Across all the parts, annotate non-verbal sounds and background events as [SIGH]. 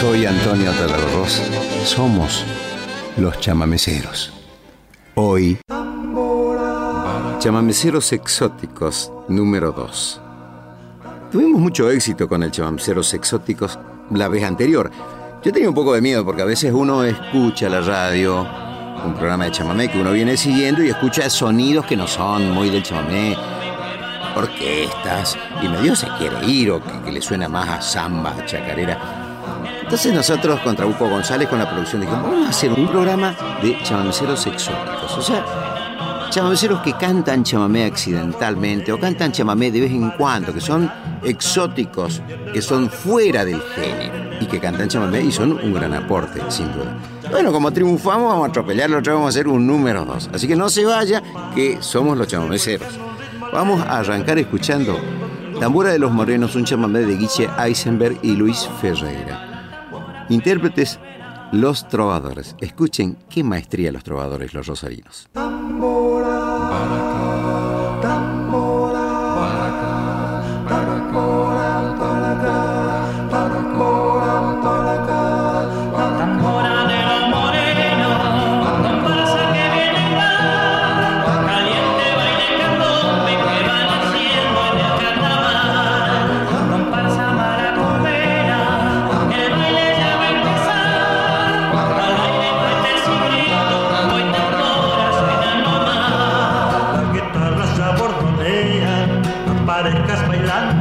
Soy Antonio Talarros. Somos los chamameceros. Hoy, chamameceros exóticos número 2. Tuvimos mucho éxito con el chamameceros exóticos la vez anterior. Yo tenía un poco de miedo porque a veces uno escucha la radio, un programa de chamamé que uno viene siguiendo y escucha sonidos que no son muy del chamamé, orquestas, y medio se quiere ir o que, que le suena más a samba, a chacarera. Entonces nosotros con Trabuco González con la producción dijimos, vamos a hacer un programa de chamameceros exóticos. O sea, chamameceros que cantan chamamé accidentalmente o cantan chamamé de vez en cuando, que son exóticos, que son fuera del género y que cantan chamamé y son un gran aporte, sin duda. Bueno, como triunfamos, vamos a atropellarlo, otra vamos a hacer un número dos. Así que no se vaya, que somos los chamameceros. Vamos a arrancar escuchando Tambora de los Morenos, un chamamé de Guiche Eisenberg y Luis Ferreira. Intérpretes Los Trovadores. Escuchen qué maestría los trovadores, los rosarinos.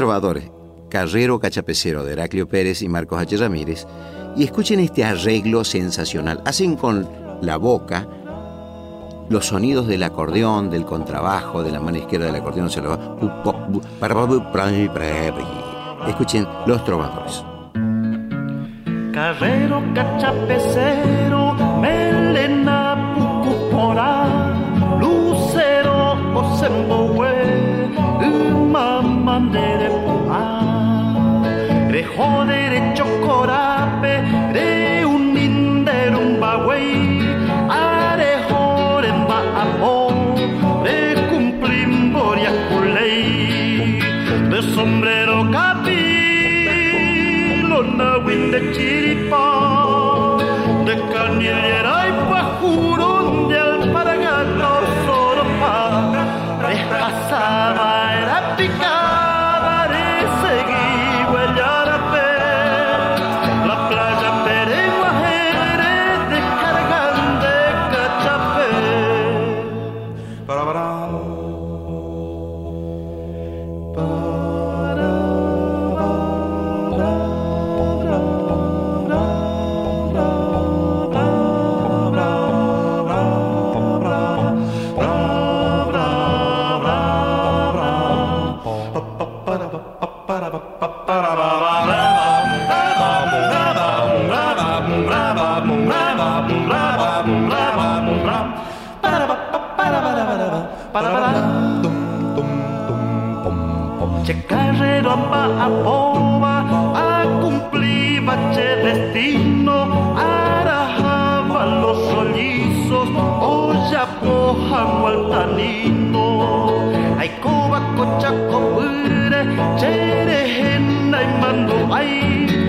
trovadores, Carrero Cachapecero de Heraclio Pérez y Marcos H. Ramírez, y escuchen este arreglo sensacional. Hacen con la boca los sonidos del acordeón, del contrabajo, de la mano izquierda del acordeón se lo va. Escuchen los trovadores. Carrero Cachapecero, Melena Pucupora, Lucero mandere pua re derecho corape re un inder un bagüey are joren ba amo re cumplim boria culei de sombrero capi na win de chiripa de canillera popa a pova, a cumplir bache destino, arajaba los sollizos, olla poja gualtanino, ay coba cocha copure, cherejenna y mando ay.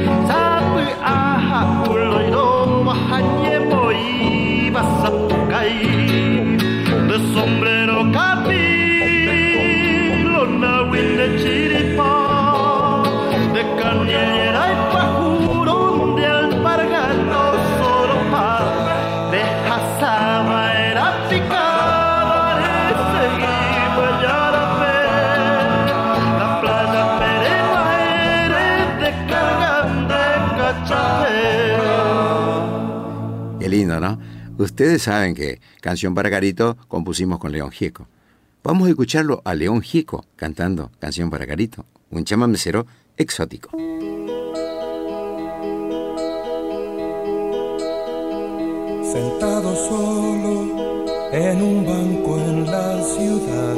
Ustedes saben que Canción para Carito compusimos con León Gieco. Vamos a escucharlo a León Gieco cantando Canción para Carito, un chamamecero exótico. Sentado solo en un banco en la ciudad,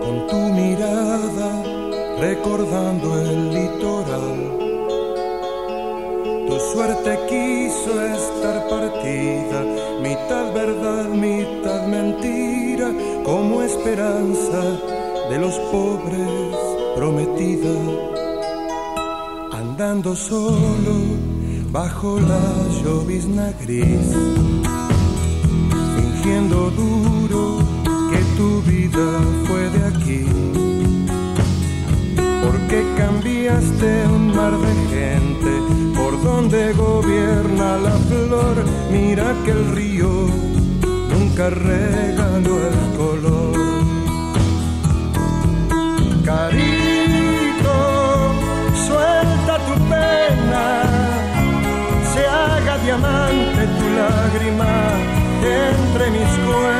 con tu mirada recordando el litoral. Tu suerte quiso estar partida, mitad verdad, mitad mentira, como esperanza de los pobres prometida. Andando solo bajo la llovizna gris, fingiendo duro que tu vida fue de aquí. Porque cambiaste un mar de gente por donde gobierna la flor. Mira que el río nunca regaló el color. Carito, suelta tu pena, se haga diamante tu lágrima entre mis cuerdas.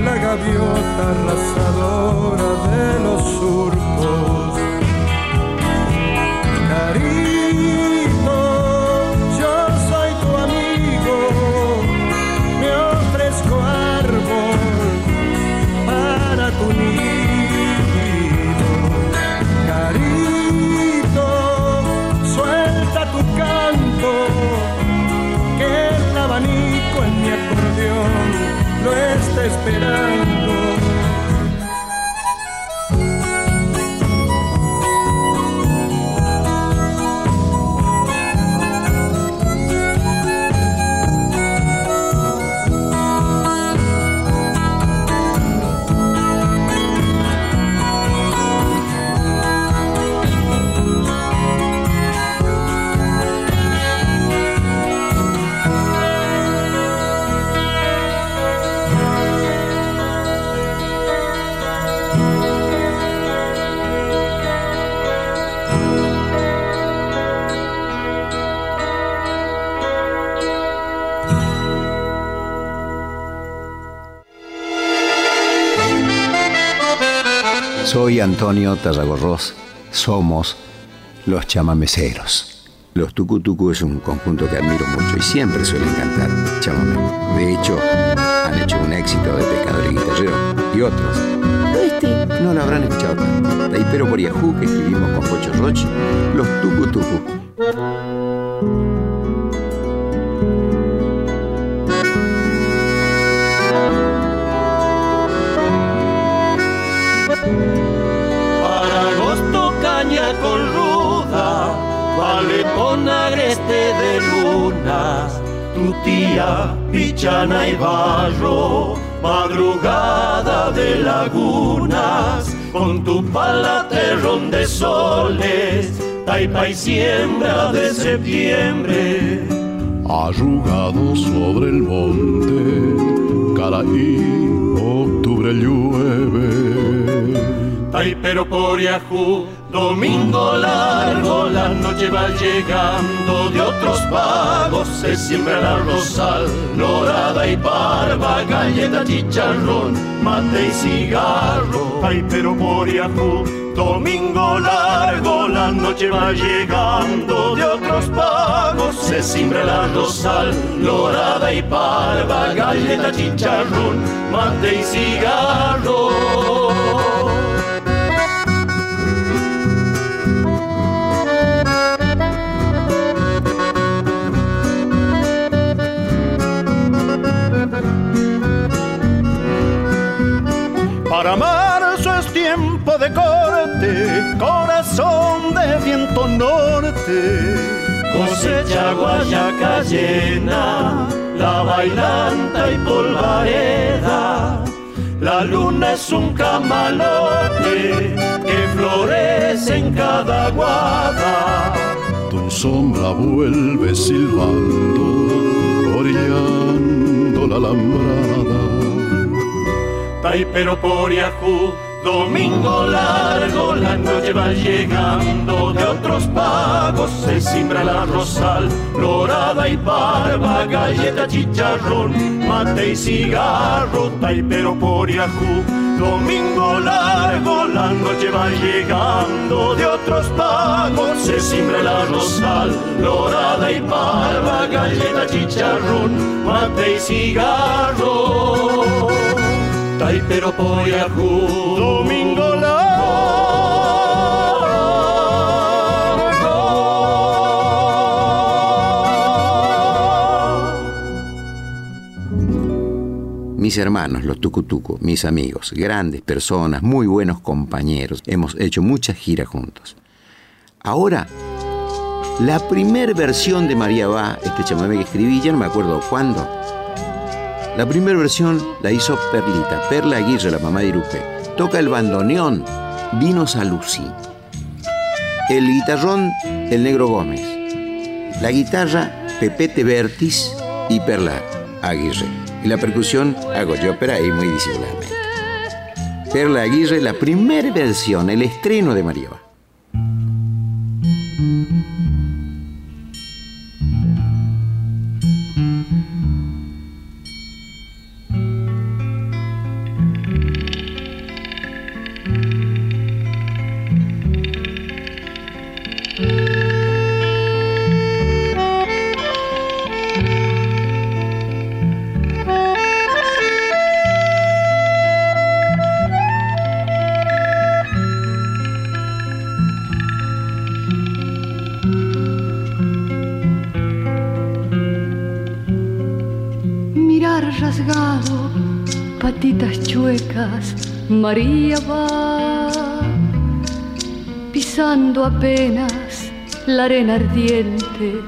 la gaviota arrasadora de los surcos. Antonio Tarragorros. Somos los chamameceros. Los Tucutucu es un conjunto que admiro mucho y siempre suelen cantar chamamé. De hecho, han hecho un éxito de pescador y guitarrero y otros. Pero este no lo habrán escuchado tanto. Taipero por Yahoo, que escribimos con Pocho Roche, los Tucu tía pichana y barro, madrugada de lagunas, con tu pala terrón de soles, taipa y siembra de septiembre. Arrugado sobre el monte, Caraí, octubre llueve. Ay, pero por Yahoo, domingo largo, la noche va llegando de otros pagos, se siembra la rosal, dorada y barba, galleta, chicharrón, mate y cigarro. Ay, pero por Yahoo, domingo largo, la noche va llegando de otros pagos, se siembra la rosal, dorada y barba, galleta, chicharrón, mate y cigarro. Para marzo es tiempo de corte, corazón de viento norte. Cosecha guayaca llena, la bailanta y polvareda. La luna es un camalote que florece en cada guada. Tu sombra vuelve silbando, orillando la alambrada. Ay, pero por Yahoo, domingo largo, la noche va llegando. De otros pagos, se simbra la rosal, dorada y barba, galleta, chicharrón, mate y cigarro, ay, pero por Yahoo, domingo largo, la noche va llegando. De otros pagos, se simbra la rosal, dorada y barba, galleta, chicharrón, mate y cigarro. Ay, pero por Yahoo, domingo largo. Mis hermanos, los tucutuco, mis amigos, grandes personas, muy buenos compañeros, hemos hecho muchas giras juntos. Ahora, la primer versión de María Va, este chamamé que escribí, ya no me acuerdo cuándo. La primera versión la hizo Perlita, Perla Aguirre, la mamá de Irupe. Toca el bandoneón, Vinos a Lucy. El guitarrón, el Negro Gómez. La guitarra, Pepete Bertis y Perla Aguirre. Y la percusión hago yo, pero ahí muy disimuladamente. Perla Aguirre, la primera versión, el estreno de María chuecas, María va pisando apenas la arena ardiente,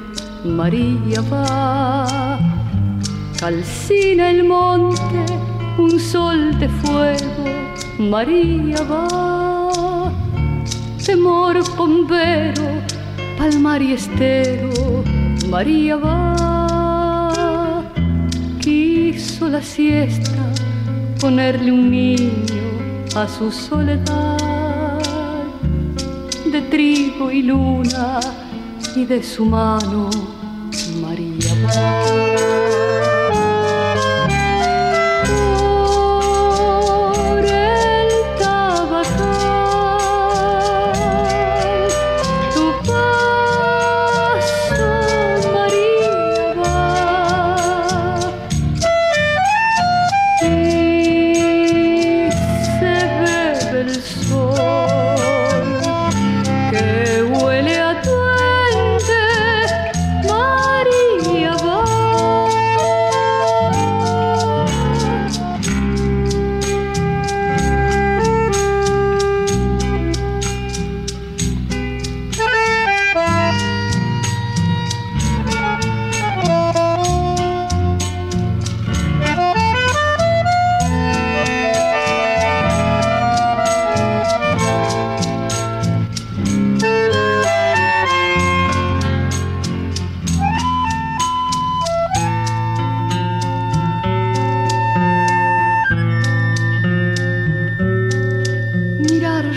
María va calcina el monte, un sol de fuego, María va temor bombero, palmar y estero, María va quiso la siesta ponerle un niño a su soledad de trigo y luna y de su mano María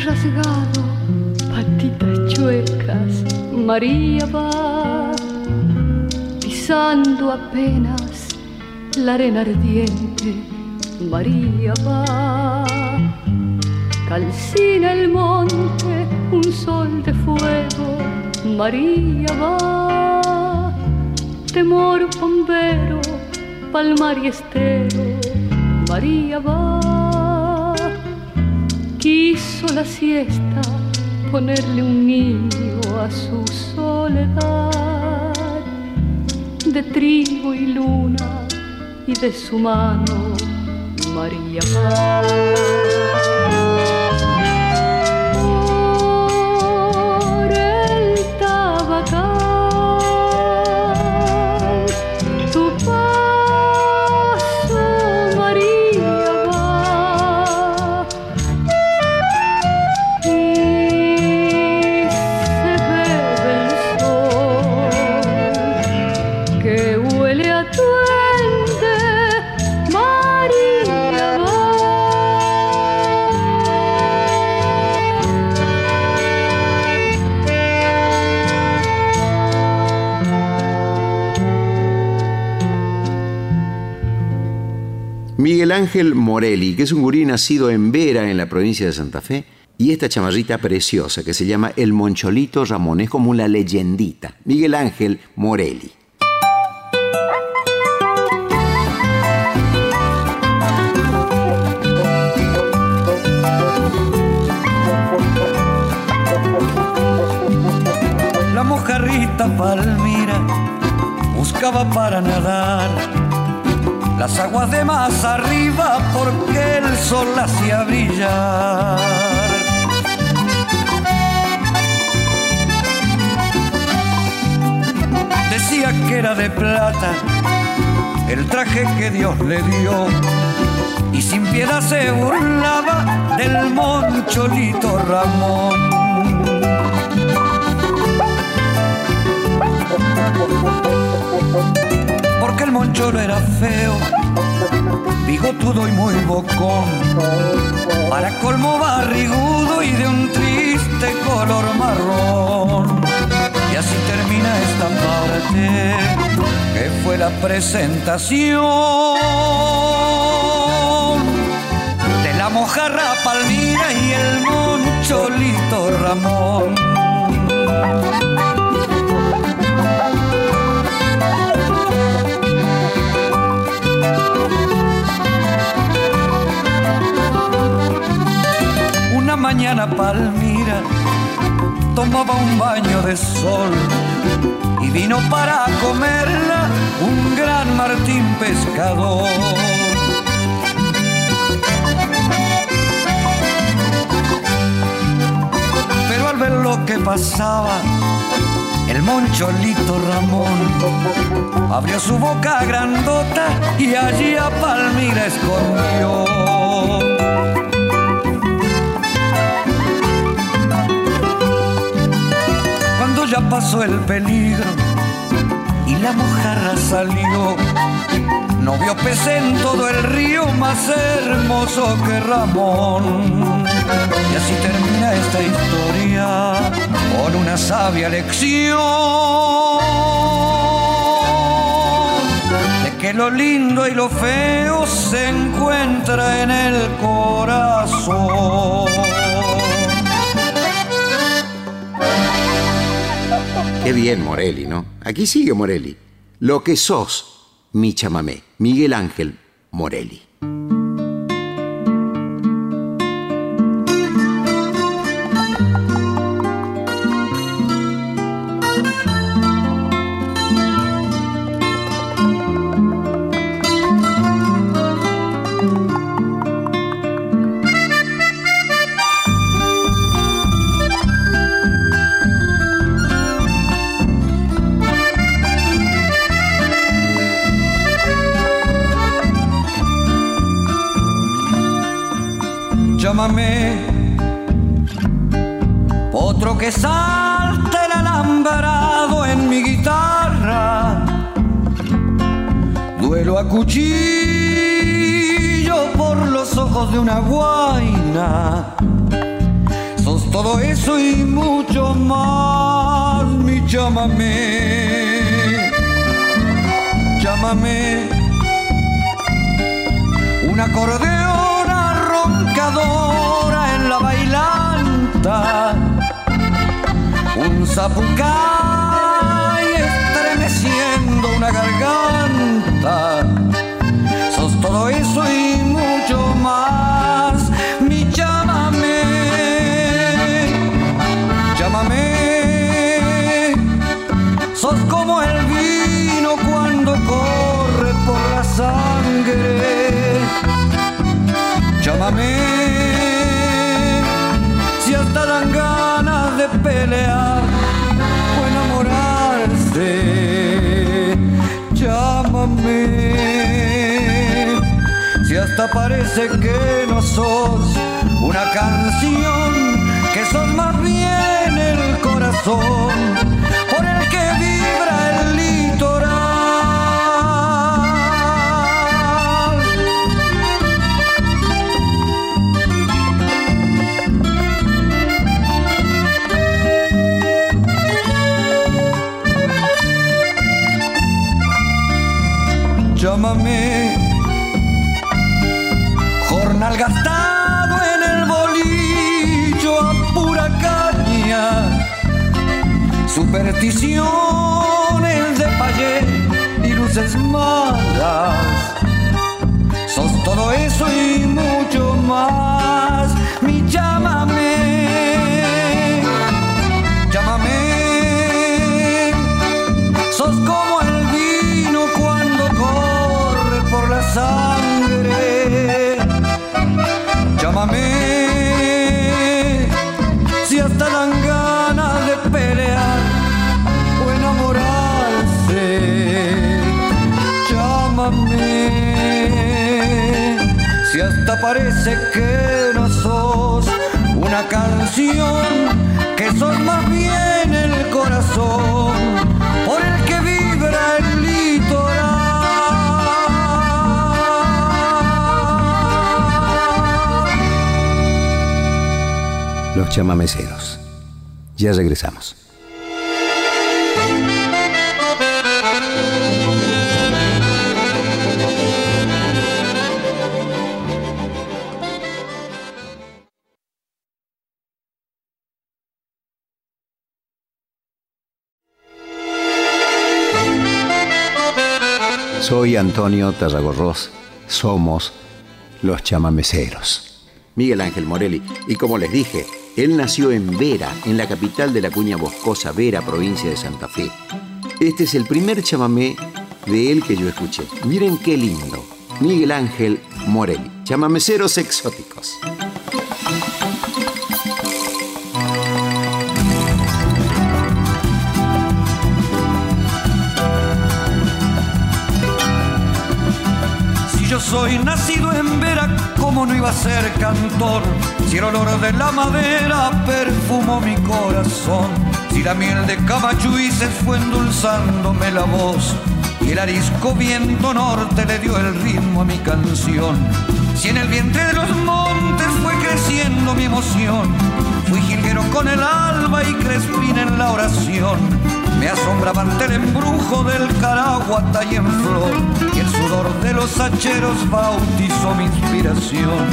llegado, patitas chuecas, María va pisando apenas la arena ardiente, María va calcina el monte, un sol de fuego, María va temor bombero, palmar y estero, María va quiso la siesta ponerle un niño a su soledad de trigo y luna y de su mano María va. Ángel Morelli, que es un gurí nacido en Vera, en la provincia de Santa Fe, y esta chamarrita preciosa que se llama El Moncholito Ramón, es como una leyendita. Miguel Ángel Morelli. La mojarrita Palmira buscaba para nadar las aguas de más arriba porque el sol hacía brillar. Decía que era de plata el traje que Dios le dio y sin piedad se burlaba del moncholito Ramón. Porque el moncholo era feo, bigotudo y muy bocón, para colmo barrigudo y de un triste color marrón. Y así termina esta parte, que fue la presentación de la mojarra Palmira y el moncholito Ramón. Mañana Palmira tomaba un baño de sol y vino para comerla un gran Martín pescador. Pero al ver lo que pasaba, el moncholito Ramón abrió su boca grandota y allí a Palmira escondió. Pasó el peligro y la mojarra salió, no vio pez en todo el río más hermoso que Ramón. Y así termina esta historia con una sabia lección de que lo lindo y lo feo se encuentra en el corazón. Qué bien Morelli, ¿no? Aquí sigue Morelli. Lo que sos, mi chamamé. Miguel Ángel Morelli. Cuchillo por los ojos de una guaina. Sos todo eso y mucho más, mi llámame. Llámame. Una acordeona roncadora en la bailanta. Un zapucay estremeciendo una garganta. Eso y mucho más. Mi llámame. Llámame. Sos como el vino cuando corre por la sangre. Llámame. Si hasta dan ganas de pelear o enamorarse. Llámame. Parece que no sos una canción, que sos más bien el corazón por el que vibra el litoral. Llámame supersticiones de payé y luces malas. Sos todo eso y mucho más. Mi llámame, llámame. Sos como el vino cuando corre por la sangre. Llámame si hasta dan hasta parece que no sos una canción, que sos más bien el corazón por el que vibra el litoral. Los chamameceros. Ya regresamos. Soy Antonio Tarragorros. Somos los chamameceros. Miguel Ángel Morelli. Y como les dije, él nació en Vera, en la capital de la cuña boscosa, Vera, provincia de Santa Fe. Este es el primer chamamé de él que yo escuché. Miren qué lindo. Miguel Ángel Morelli. Chamameceros exóticos. Soy nacido en Vera, ¿cómo no iba a ser cantor? Si el olor de la madera perfumó mi corazón. Si la miel de Camachuises fue endulzándome la voz. Y el arisco viento norte le dio el ritmo a mi canción. Si en el vientre de los montes fue creciendo mi emoción. Fui jilguero con el alba y crespín en la oración. Me asombraba ante el embrujo del caraguata y en flor. Y el sudor de los hacheros bautizó mi inspiración.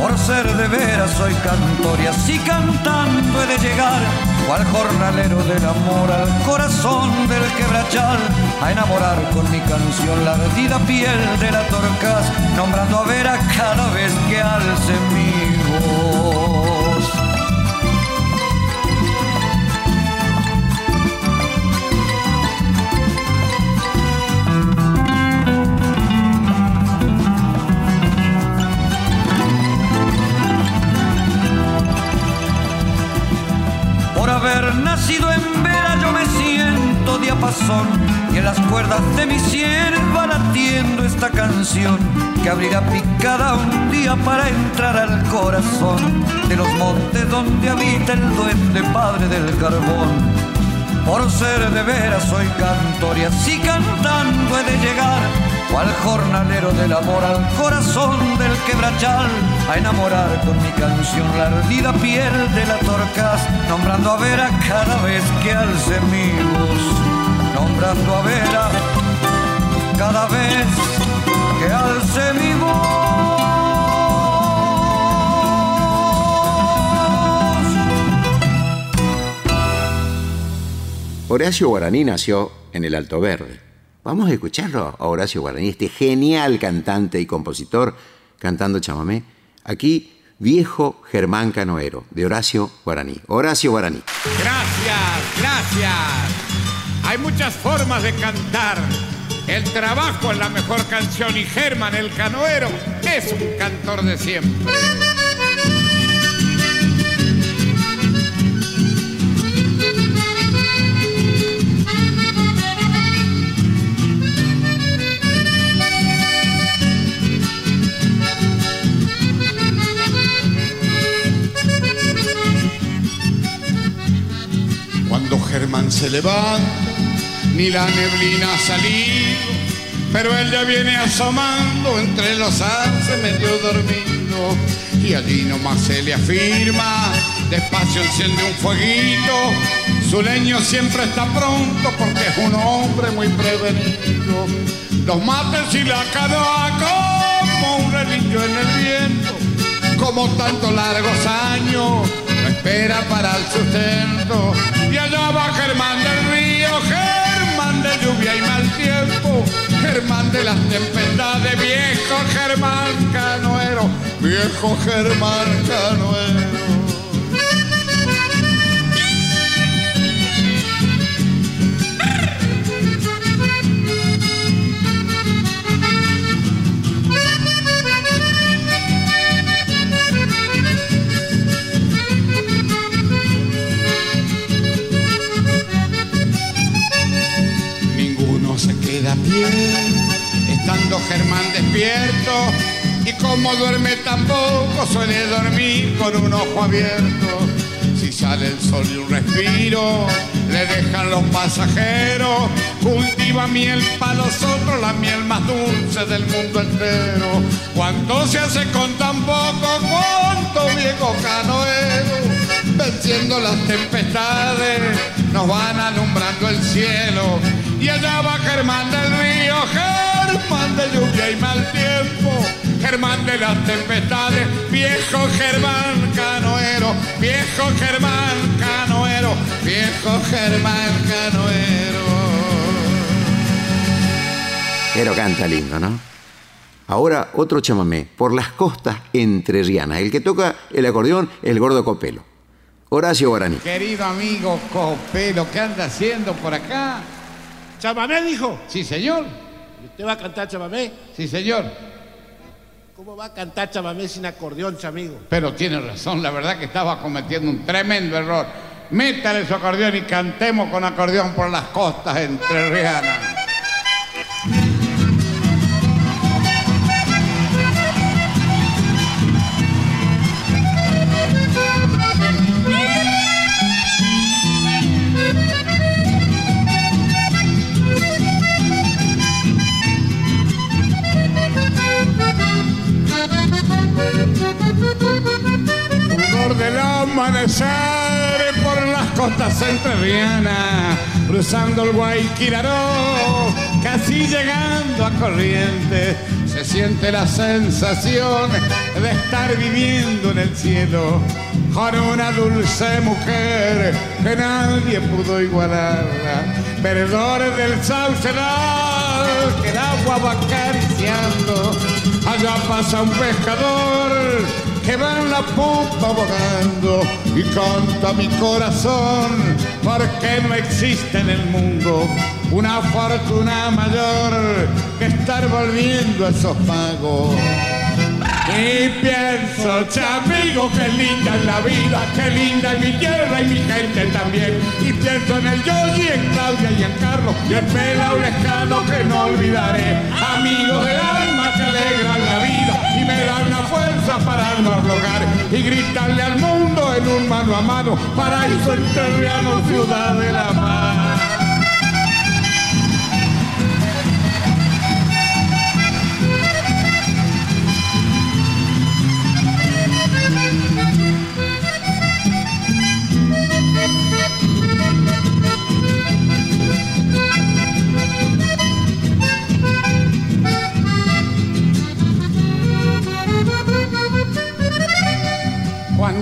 Por ser de veras soy cantor y así cantando he de llegar cual jornalero del amor al corazón del quebrachal a enamorar con mi canción la ardida piel de la torcaz nombrando a Vera cada vez que alce mi y en las cuerdas de mis sienes va latiendo esta canción que abrirá picada un día para entrar al corazón de los montes donde habita el duende padre del carbón. Por ser de veras soy cantor y así cantando he de llegar al jornalero del amor, al corazón del quebrachal, a enamorar con mi canción la ardida piel de la torcas, nombrando a Vera cada vez que alce mi voz, nombrando a Vera cada vez que alce mi voz. Horacio Guaraní nació en el Alto Verde. Vamos a escucharlo a Horacio Guaraní, este genial cantante y compositor cantando chamamé. Aquí, Viejo Germán Canoero, de Horacio Guaraní. Horacio Guaraní. Gracias, gracias. Hay muchas formas de cantar. El trabajo es la mejor canción y Germán el canoero es un cantor de siempre. Cuando Germán se levanta, ni la neblina ha salido, pero él ya viene asomando entre los arces medio dormido. Y allí nomás se le afirma, despacio enciende un fueguito, su leño siempre está pronto porque es un hombre muy prevenido. Los mates y la canoa como un relincho en el viento, como tantos largos años no espera para el sustento. Y allá va Germán del río, De lluvia y mal tiempo, Germán de las tempestades, viejo Germán canoero, viejo Germán canoero. Estando Germán despierto, y como duerme tampoco suele dormir con un ojo abierto. Si sale el sol y un respiro, le dejan los pasajeros, cultiva miel para los otros, la miel más dulce del mundo entero. Cuánto se hace con tan poco, cuánto viejo canoero venciendo las tempestades, nos van alumbrando el cielo. Y allá va Germán del río, Germán de lluvia y mal tiempo, Germán de las tempestades, viejo Germán canoero, viejo Germán canoero, viejo Germán canoero. Pero canta lindo, ¿no? Ahora otro chamamé, por las costas entrerrianas. El que toca el acordeón es el gordo Copelo. Horacio Guaraní. Querido amigo Copelo, ¿qué anda haciendo por acá? ¿Chamamé dijo? Sí, señor. ¿Y ¿Usted va a cantar chamamé? Sí, señor. ¿Cómo va a cantar chamamé sin acordeón, chamigo? Pero tiene razón, la verdad que estaba cometiendo un tremendo error. Métale su acordeón y cantemos con acordeón por las costas entrerrianas. Amanecer por las costas entrerrianas, cruzando el Guayquiraró, casi llegando a Corrientes, se siente la sensación de estar viviendo en el cielo con una dulce mujer que nadie pudo igualarla, verdores del sauceral que el agua va acariciando, allá pasa un pescador que va en la pupa bogando y canta mi corazón porque no existe en el mundo una fortuna mayor que estar volviendo a esos pagos. Y pienso, chamigo, qué linda es la vida, qué linda es mi tierra y mi gente también. Y pienso en el Yogi, en Claudia y en Carlos, y pelao lescano que no olvidaré. Amigos del alma dan la fuerza para no aflojar y gritarle al mundo en un mano a mano, paraíso entrerriano, ciudad de la paz.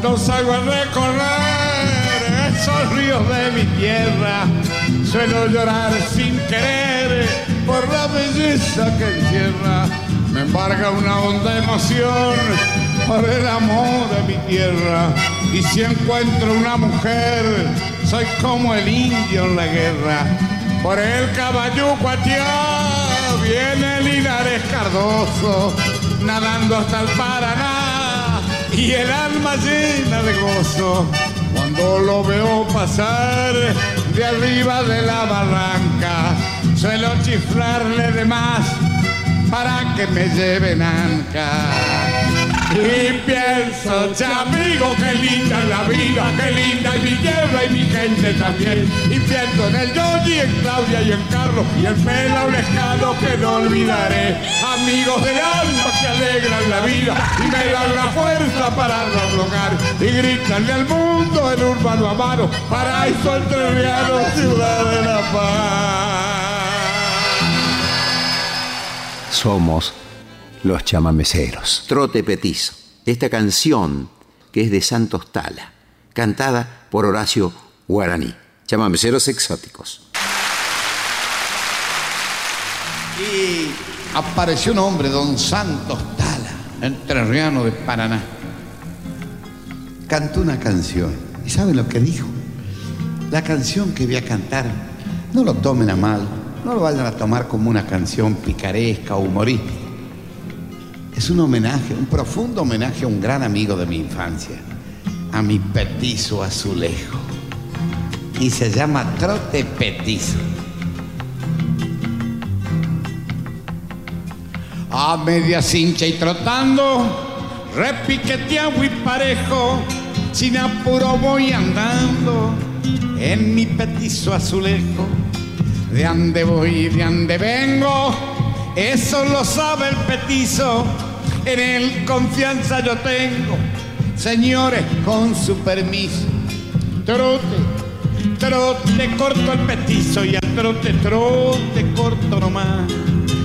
Cuando salgo a recorrer esos ríos de mi tierra, suelo llorar sin querer por la belleza que encierra. Me embarga una honda emoción por el amor de mi tierra. Y si encuentro una mujer, soy como el indio en la guerra. Por el caballo cuateado viene Linares Cardoso, nadando hasta el Paraná [LAUGHS] y el alma llena de gozo. Cuando lo veo pasar de arriba de la barranca, suelo chiflarle de más para que me lleven anca. Y pienso, amigo, qué linda la vida, qué linda es mi tierra y mi gente también. Y pienso en el Yogi, en Claudia y en Carlos y el pelo lejano que no olvidaré. Amigos del alma que alegran la vida y me dan la fuerza para aflojar. Y gritanle al mundo en urbano amaro, paraíso entrerriano, ciudad de la paz. Somos los chamameceros. Trote Petizo. Esta canción que es de Santos Tala, cantada por Horacio Guaraní. Chamameceros exóticos. Y apareció un hombre, don Santos Tala, entrerriano de Paraná. Cantó una canción. ¿Y saben lo que dijo? La canción que voy a cantar, no lo tomen a mal, no lo vayan a tomar como una canción picaresca o humorística. Es un homenaje, un profundo homenaje a un gran amigo de mi infancia, a mi petizo azulejo. Y se llama Trote Petizo. A media cincha y trotando, repiqueteado y parejo, sin apuro voy andando en mi petizo azulejo. De ande voy, de ande vengo, eso lo sabe el petizo, en él confianza yo tengo. Señores, con su permiso, trote, trote, corto el petizo y al trote, trote, corto nomás.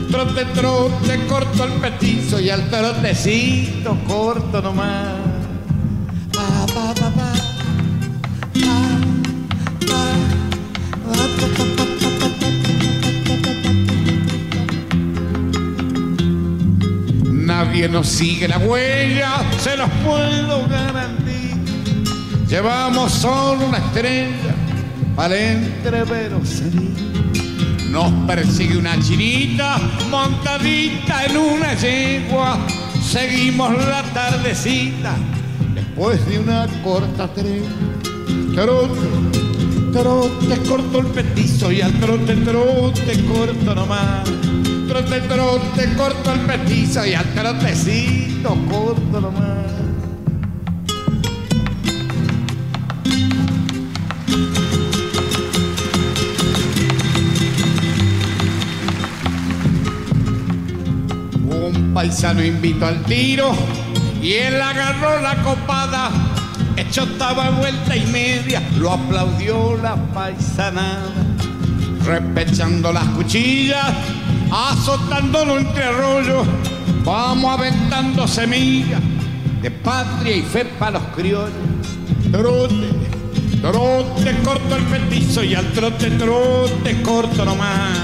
Trote, trote, corto el petizo y al trotecito corto nomás. Nadie nos sigue la huella, se los puedo garantizar. Llevamos solo una estrella el entrevero Nos persigue una chinita montadita en una yegua. Seguimos la tardecita después de una corta tregua. Trote, trote, corto el petizo y al trote, trote, corto nomás. Trote, trote, corto el petizo y al trotecito corto nomás. Un paisano invitó al tiro y él agarró la copada. Hecho estaba vuelta y media, lo aplaudió la paisanada. Repechando las cuchillas, azotándolo entre arroyos, vamos aventando semillas de patria y fe para los criollos. Trote, trote, corto el petizo y al trote, trote, corto nomás.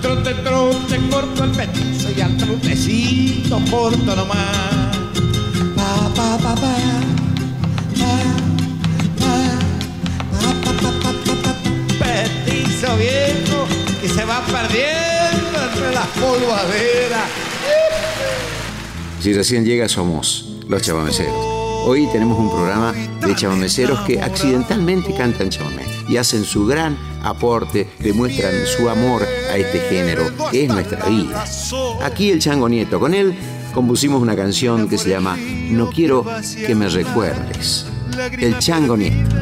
Trote, trote, corto el petizo y al trotecito corto nomás. Pa, pa, pa, pa. Petizo viejo que se va perdiendo Si recién llega, somos los chamameceros. Hoy tenemos un programa de chamameceros que accidentalmente cantan chamamé y hacen su gran aporte, demuestran su amor a este género, que es nuestra vida. Aquí el Chango Nieto, con él compusimos una canción que se llama No quiero que me recuerdes. El Chango Nieto.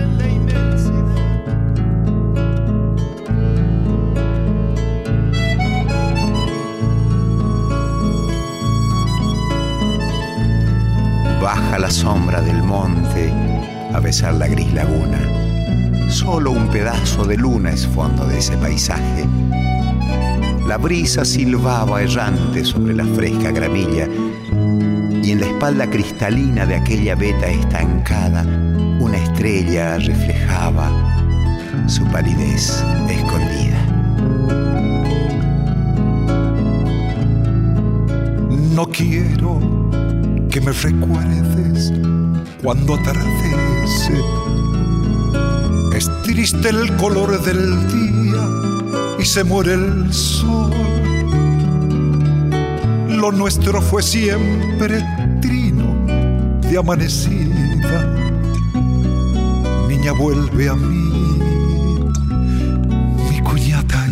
Baja la sombra del monte a besar la gris laguna. Solo un pedazo de luna es fondo de ese paisaje. La brisa silbaba errante sobre la fresca gramilla y en la espalda cristalina de aquella veta estancada, una estrella reflejaba su palidez escondida. No quiero que me recuerdes cuando atardece. Es triste el color del día y se muere el sol. Lo nuestro fue siempre trino de amanecida. Niña, vuelve a mí, mi cuñata.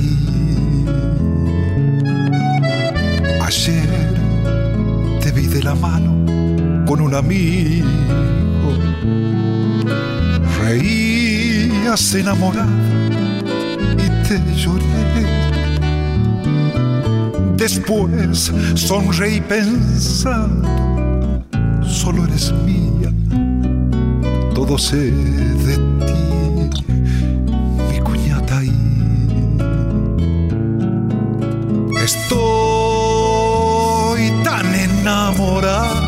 Ayer te vi de la mano con un amigo. Reías enamorada y te lloré. Después sonreí pensando, solo eres mía, todo sé de ti, mi cuñata ahí. Estoy tan enamorado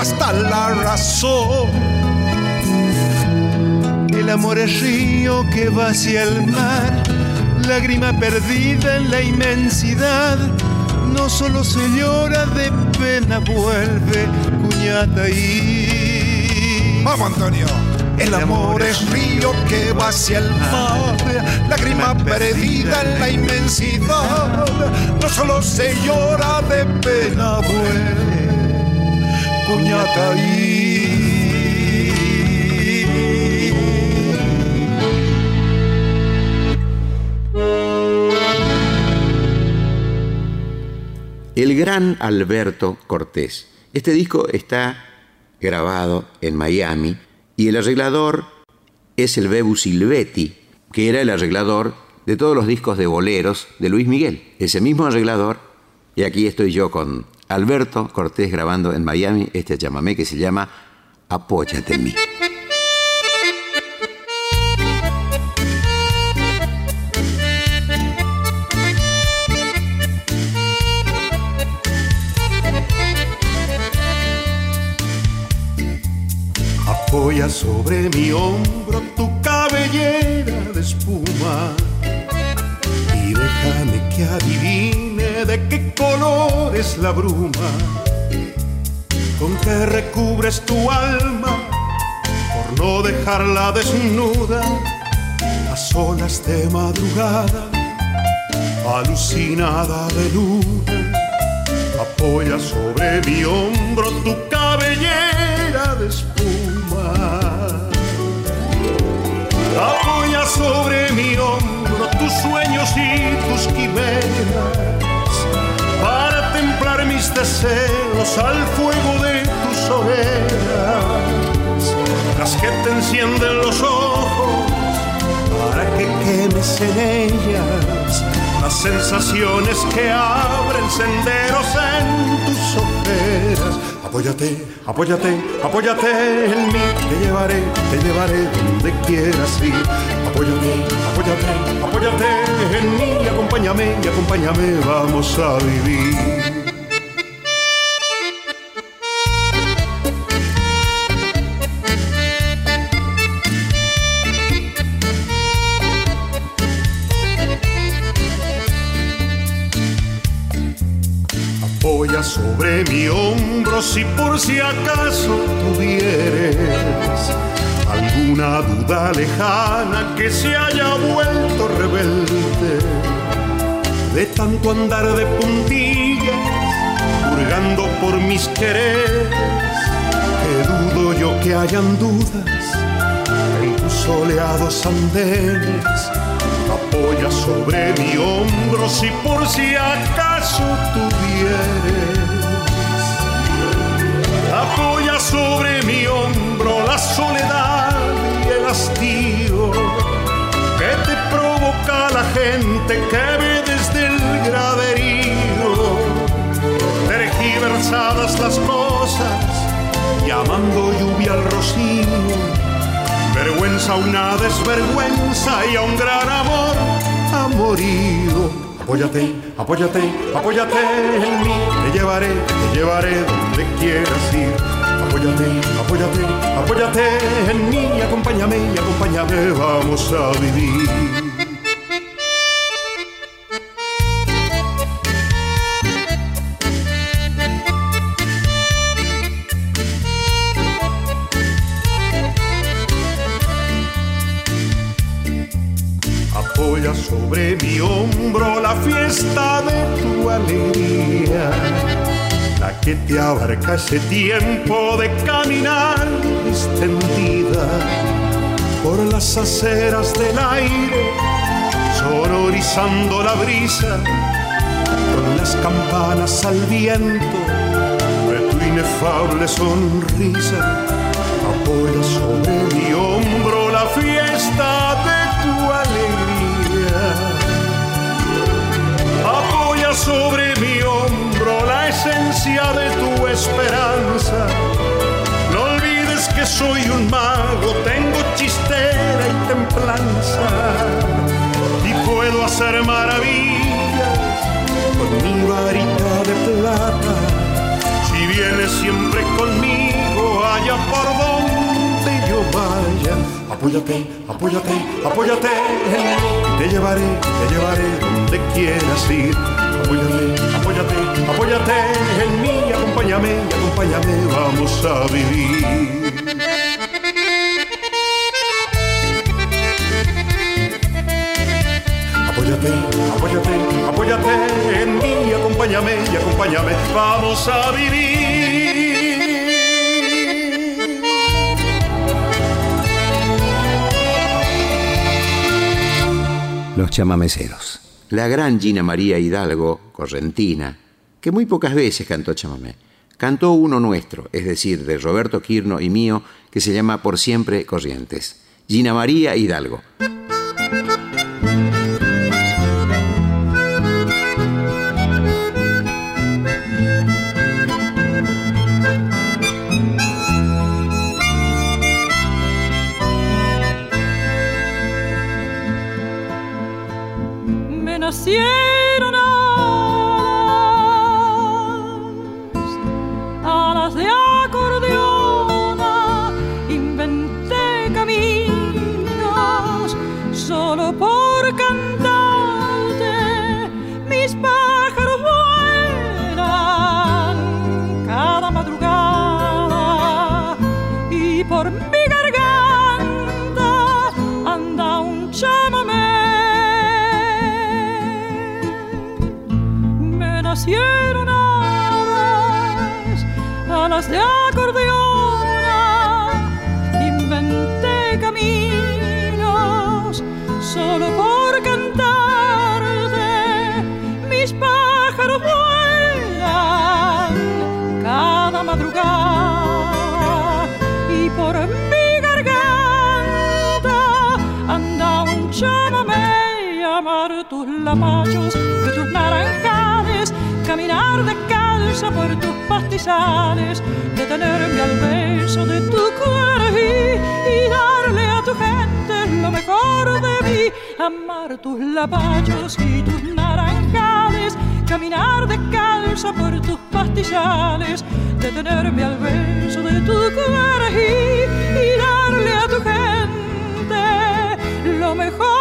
hasta la razón. El amor es río que va hacia el mar, lágrima perdida en la inmensidad. No solo se llora de pena, vuelve cuñata y. Vamos, Antonio. El amor es río que va hacia el mar, lágrima perdida en la inmensidad. No solo se llora de pena, vuelve El gran Alberto Cortés. Este disco está grabado en Miami y el arreglador es el Bebu Silvetti, que era el arreglador de todos los discos de boleros de Luis Miguel. Ese mismo arreglador, y aquí estoy yo con Alberto Cortés grabando en Miami este chamamé que se llama Apóyate en mí. Apoya sobre mi hombro tu cabellera de espuma y déjame que adivine de qué color es la bruma con que recubres tu alma por no dejarla desnuda a solas de madrugada, alucinada de luna. Apoya sobre mi hombro tu cabellera de espuma. Apoya sobre mi hombro tus sueños y tus quimeras mis deseos al fuego de tus hogueras, las que te encienden los ojos para que quemes en ellas las sensaciones que abren senderos en tus ojeras. Apóyate, apóyate, apóyate en mí, te llevaré, te llevaré donde quieras ir. Apóyate, apóyate, apóyate en mí, y acompáñame, y acompáñame, vamos a vivir. Sobre mi hombro si por si acaso tuvieres alguna duda lejana que se haya vuelto rebelde de tanto andar de puntillas, hurgando por mis quereres, que dudo yo que hayan dudas en tus soleados andenes. Apoya sobre mi hombro si por si acaso tuvieres. Apoya sobre mi hombro la soledad y el hastío que te provoca la gente que ve desde el graderío. Tergiversadas las cosas, llamando lluvia al rocío vergüenza una desvergüenza y a un gran amor ha morido. Apóyate, apóyate, apóyate en mí. Te llevaré, te llevaré donde quieras ir. Apóyate, apóyate, apóyate en mí. Acompáñame y acompáñame, vamos a vivir. Sobre mi hombro la fiesta de tu alegría, la que te abarca ese tiempo de caminar extendida por las aceras del aire, sonorizando la brisa con las campanas al viento de tu inefable sonrisa. Apoya sobre sobre mi hombro la esencia de tu esperanza. No olvides que soy un mago, tengo chistera y templanza. Y puedo hacer maravillas con mi varita de plata. Si vienes siempre conmigo, allá por donde yo vaya. Apóyate, apóyate, apóyate. Te llevaré, te llevaré donde quieras ir. Apóyate, apóyate, apóyate en mí. Acompáñame, acompáñame, vamos a vivir. Apóyate, apóyate, apóyate en mí, acompáñame y acompáñame, vamos a vivir. Los chamameceros. La gran Gina María Hidalgo, correntina, que muy pocas veces cantó chamamé. Cantó uno nuestro, es decir, de Roberto Quirno y mío, que se llama Por Siempre Corrientes. Gina María Hidalgo. Nacieron alas, alas de acordeona, inventé caminos solo por cantarte. Mis pájaros vuelan cada madrugada y por mi garganta anda un chamamé amar tus lapachos y tus naranjales, caminar descalza por tus pastizales, detenerme al beso de tu cuerpo y darle a tu gente lo mejor de mí, amar tus lapachos y tus naranjales, caminar descalza por tus pastizales, detenerme al beso de tu cuerpo y darle a tu gente lo mejor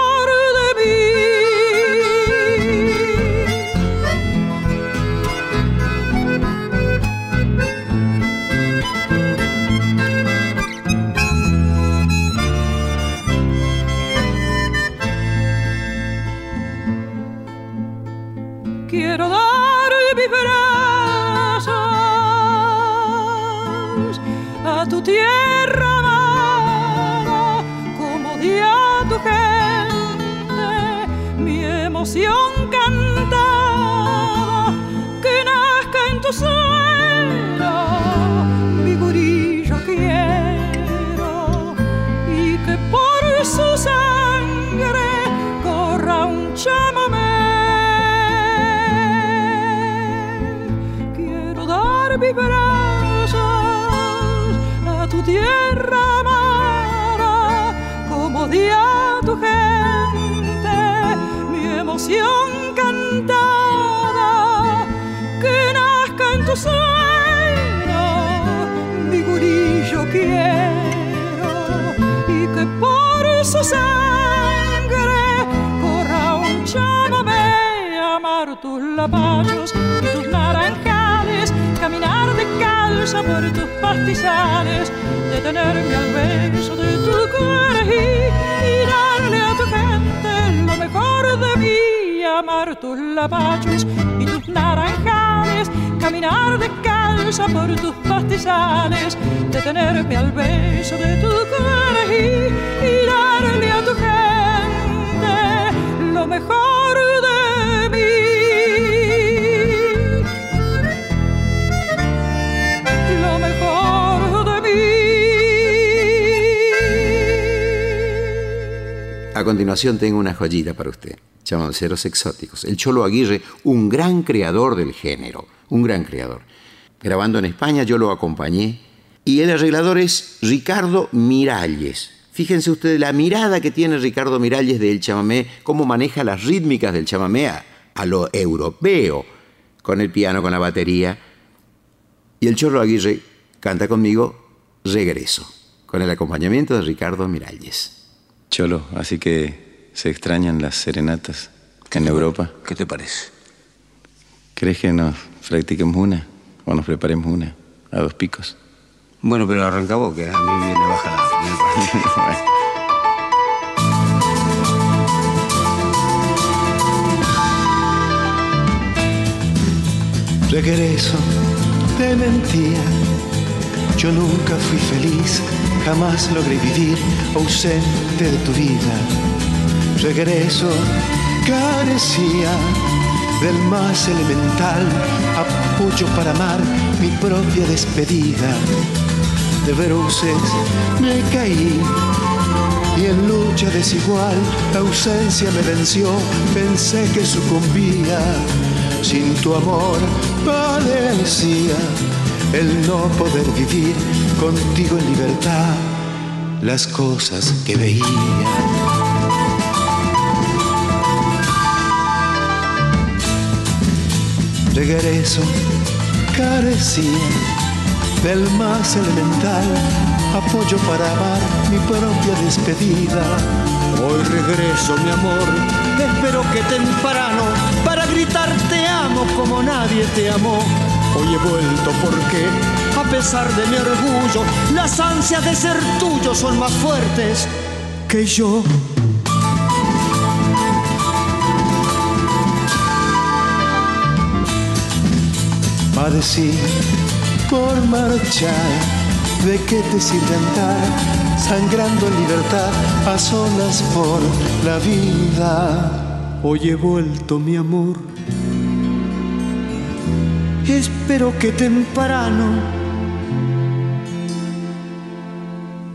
tierra amada, como di tu gente, mi emoción cantada, que nazca en tu suelo, mi gurillo quiero, y que por su sangre corra un chamamé. Quiero dar a tu tierra amada, como di a tu gente mi emoción cantada, que nazca en tu sueño, mi gurillo quiero, y que por su sangre corra un chamamé, amar tus lapachos y tus naranjas por tus pastizales, detenerme al beso de tu cuerpo y darle a tu gente lo mejor de mí, amar tus lapachos y tus naranjales, caminar de calza por tus pastizales, detenerme al beso de tu cuerpo y darle a tu gente lo mejor A continuación tengo una joyita para usted. Chamanceros exóticos. El Cholo Aguirre, un gran creador del género. Un gran creador. Grabando en España yo lo acompañé. Y el arreglador es Ricardo Miralles. Fíjense ustedes la mirada que tiene Ricardo Miralles del chamamé, cómo maneja las rítmicas del chamamé a, a lo europeo, con el piano, con la batería. Y el Cholo Aguirre canta conmigo Regreso, con el acompañamiento de Ricardo Miralles. Cholo, así que se extrañan las serenatas en Europa. ¿Qué te parece? ¿Crees que nos practiquemos una o nos preparemos una a dos picos? Bueno, pero arranca vos, que a mí viene baja la... [LAUGHS] Regreso de mentira. Yo nunca fui feliz, jamás logré vivir ausente de tu vida. Regreso, carecía del más elemental apoyo para amar mi propia despedida. De bruces me caí y en lucha desigual la ausencia me venció, pensé que sucumbía. Sin tu amor padecía el no poder vivir contigo en libertad las cosas que veía. Regreso carecía del más elemental apoyo para amar mi propia despedida. Hoy regreso, mi amor, espero que temprano para gritar te amo como nadie te amó. Hoy he vuelto porque, a pesar de mi orgullo, las ansias de ser tuyo son más fuertes que yo. Padecí por marchar, ¿de qué te sirve andar? Sangrando en libertad, a solas por la vida. Hoy he vuelto, mi amor. Espero que temprano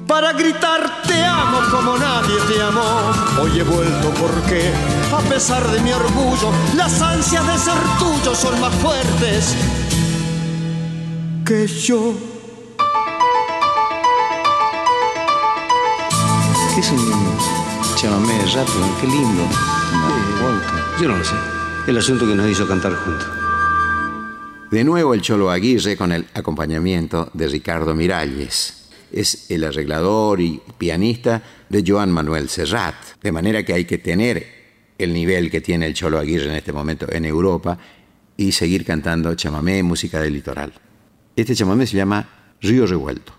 para gritar te amo como nadie te amó. Hoy he vuelto porque, a pesar de mi orgullo, las ansias de ser tuyo son más fuertes que yo. ¿Qué es un chamamé rápido? Qué lindo. Yo no lo sé. El asunto que nos hizo cantar juntos. De nuevo el Cholo Aguirre con el acompañamiento de Ricardo Miralles. Es el arreglador y pianista de Joan Manuel Serrat. De manera que hay que tener el nivel que tiene el Cholo Aguirre en este momento en Europa y seguir cantando chamamé, música del litoral. Este chamamé se llama Río Revuelto.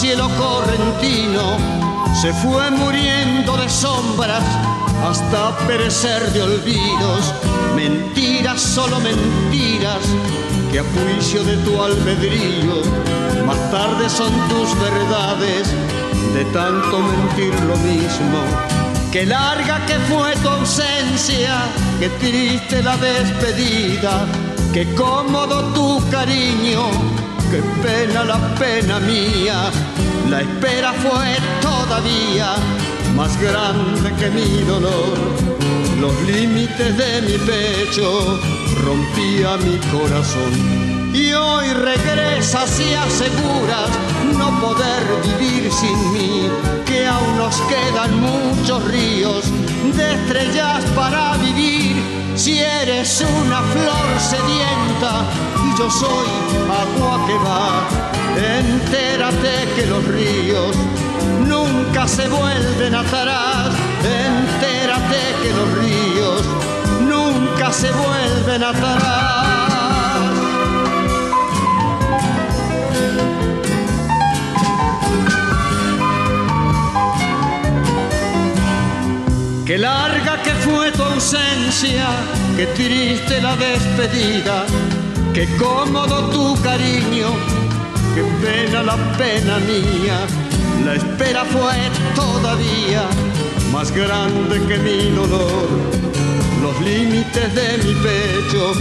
Cielo correntino se fue muriendo de sombras hasta perecer de olvidos. Mentiras, solo mentiras, que a juicio de tu albedrío más tarde son tus verdades de tanto mentir lo mismo. Qué larga que fue tu ausencia, qué triste la despedida, qué cómodo tu cariño, qué pena la pena mía. La espera fue todavía más grande que mi dolor. Los límites de mi pecho rompía mi corazón y hoy regresas y aseguras no poder vivir sin mí, que aún nos quedan muchos ríos de estrellas para vivir. Si eres una flor sedienta y yo soy agua que va, entérate que los ríos nunca se vuelven atrás, entérate que los ríos nunca se vuelven atrás. Larga que fue tu ausencia, qué triste la despedida, qué cómodo tu cariño, qué pena la pena mía. La espera fue todavía más grande que mi dolor. Los límites de mi pecho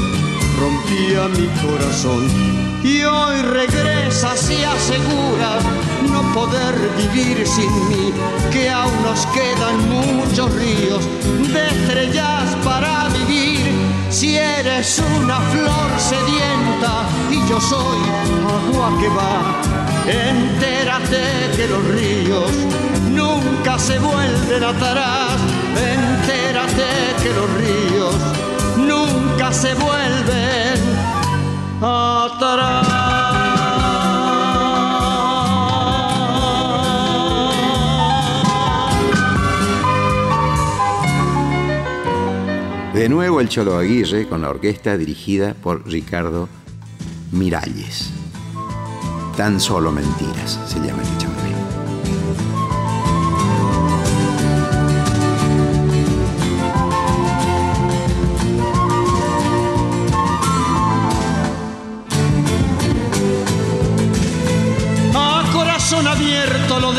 rompía mi corazón. Y hoy regresas y aseguras no poder vivir sin mí, que aún nos quedan muchos ríos de estrellas para vivir. Si eres una flor sedienta y yo soy agua que va, entérate que los ríos nunca se vuelven atrás. Entérate que los ríos nunca se vuelven. De nuevo el Cholo Aguirre con la orquesta dirigida por Ricardo Miralles. Tan solo mentiras se llama el chamamé.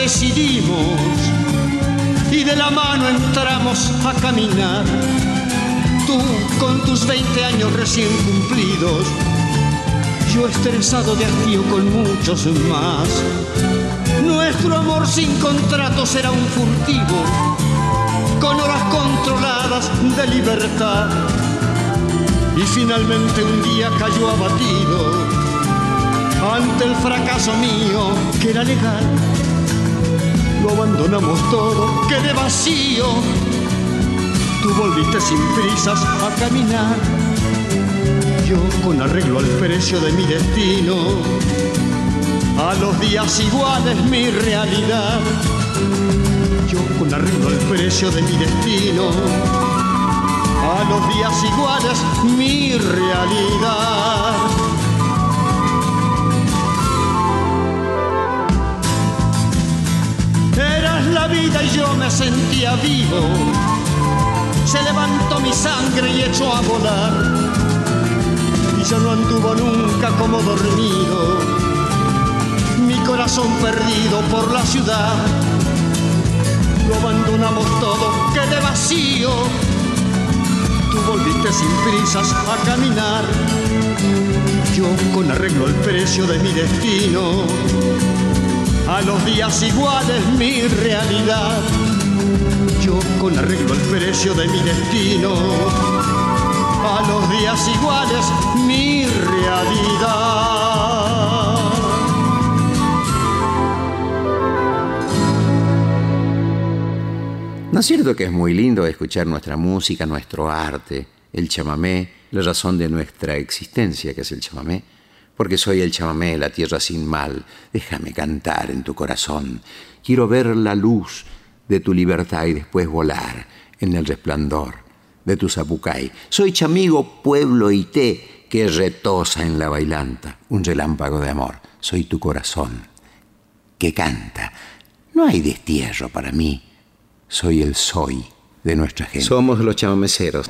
Decidimos y de la mano entramos a caminar. Tú con tus 20 años recién cumplidos, yo estresado de hastío con muchos más. Nuestro amor sin contrato será un furtivo, con horas controladas de libertad. Y finalmente un día cayó abatido ante el fracaso mío que era legal. Lo abandonamos todo, quedé vacío. Tú volviste sin prisas a caminar. Yo con arreglo al precio de mi destino. A los días iguales mi realidad. Yo con arreglo al precio de mi destino. A los días iguales mi realidad. La vida y yo me sentía vivo. Se levantó mi sangre y echó a volar. Y ya no anduvo nunca como dormido. Mi corazón perdido por la ciudad. Lo abandonamos todo, quedé vacío. Tú volviste sin prisas a caminar. Yo con arreglo el precio de mi destino a los días iguales mi realidad. Yo con arreglo el precio de mi destino, a los días iguales mi realidad. ¿No es cierto que es muy lindo escuchar nuestra música, nuestro arte, el chamamé, la razón de nuestra existencia, que es el chamamé? Porque soy el chamamé, la tierra sin mal. Déjame cantar en tu corazón. Quiero ver la luz de tu libertad y después volar en el resplandor de tu zapucay. Soy chamigo, pueblo y té que retosa en la bailanta, un relámpago de amor. Soy tu corazón que canta. No hay destierro para mí. Soy el soy de nuestra gente. Somos los chamameceros.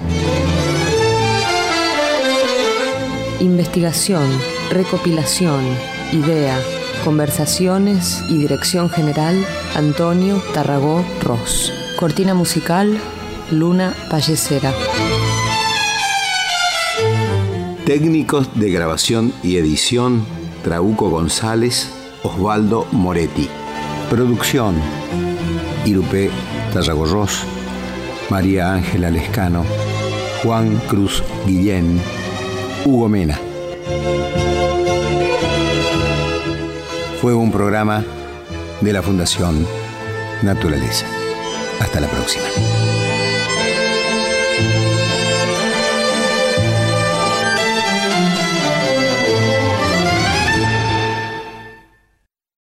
Investigación, recopilación, idea, conversaciones y dirección general, Antonio Tarragó Ross. Cortina musical, Luna Pallecera. Técnicos de grabación y edición, Trauco González, Osvaldo Moretti. Producción, Irupé Tarragorros, María Ángela Lescano, Juan Cruz Guillén, Hugo Mena. Fue un programa de la Fundación Naturaleza. Hasta la próxima.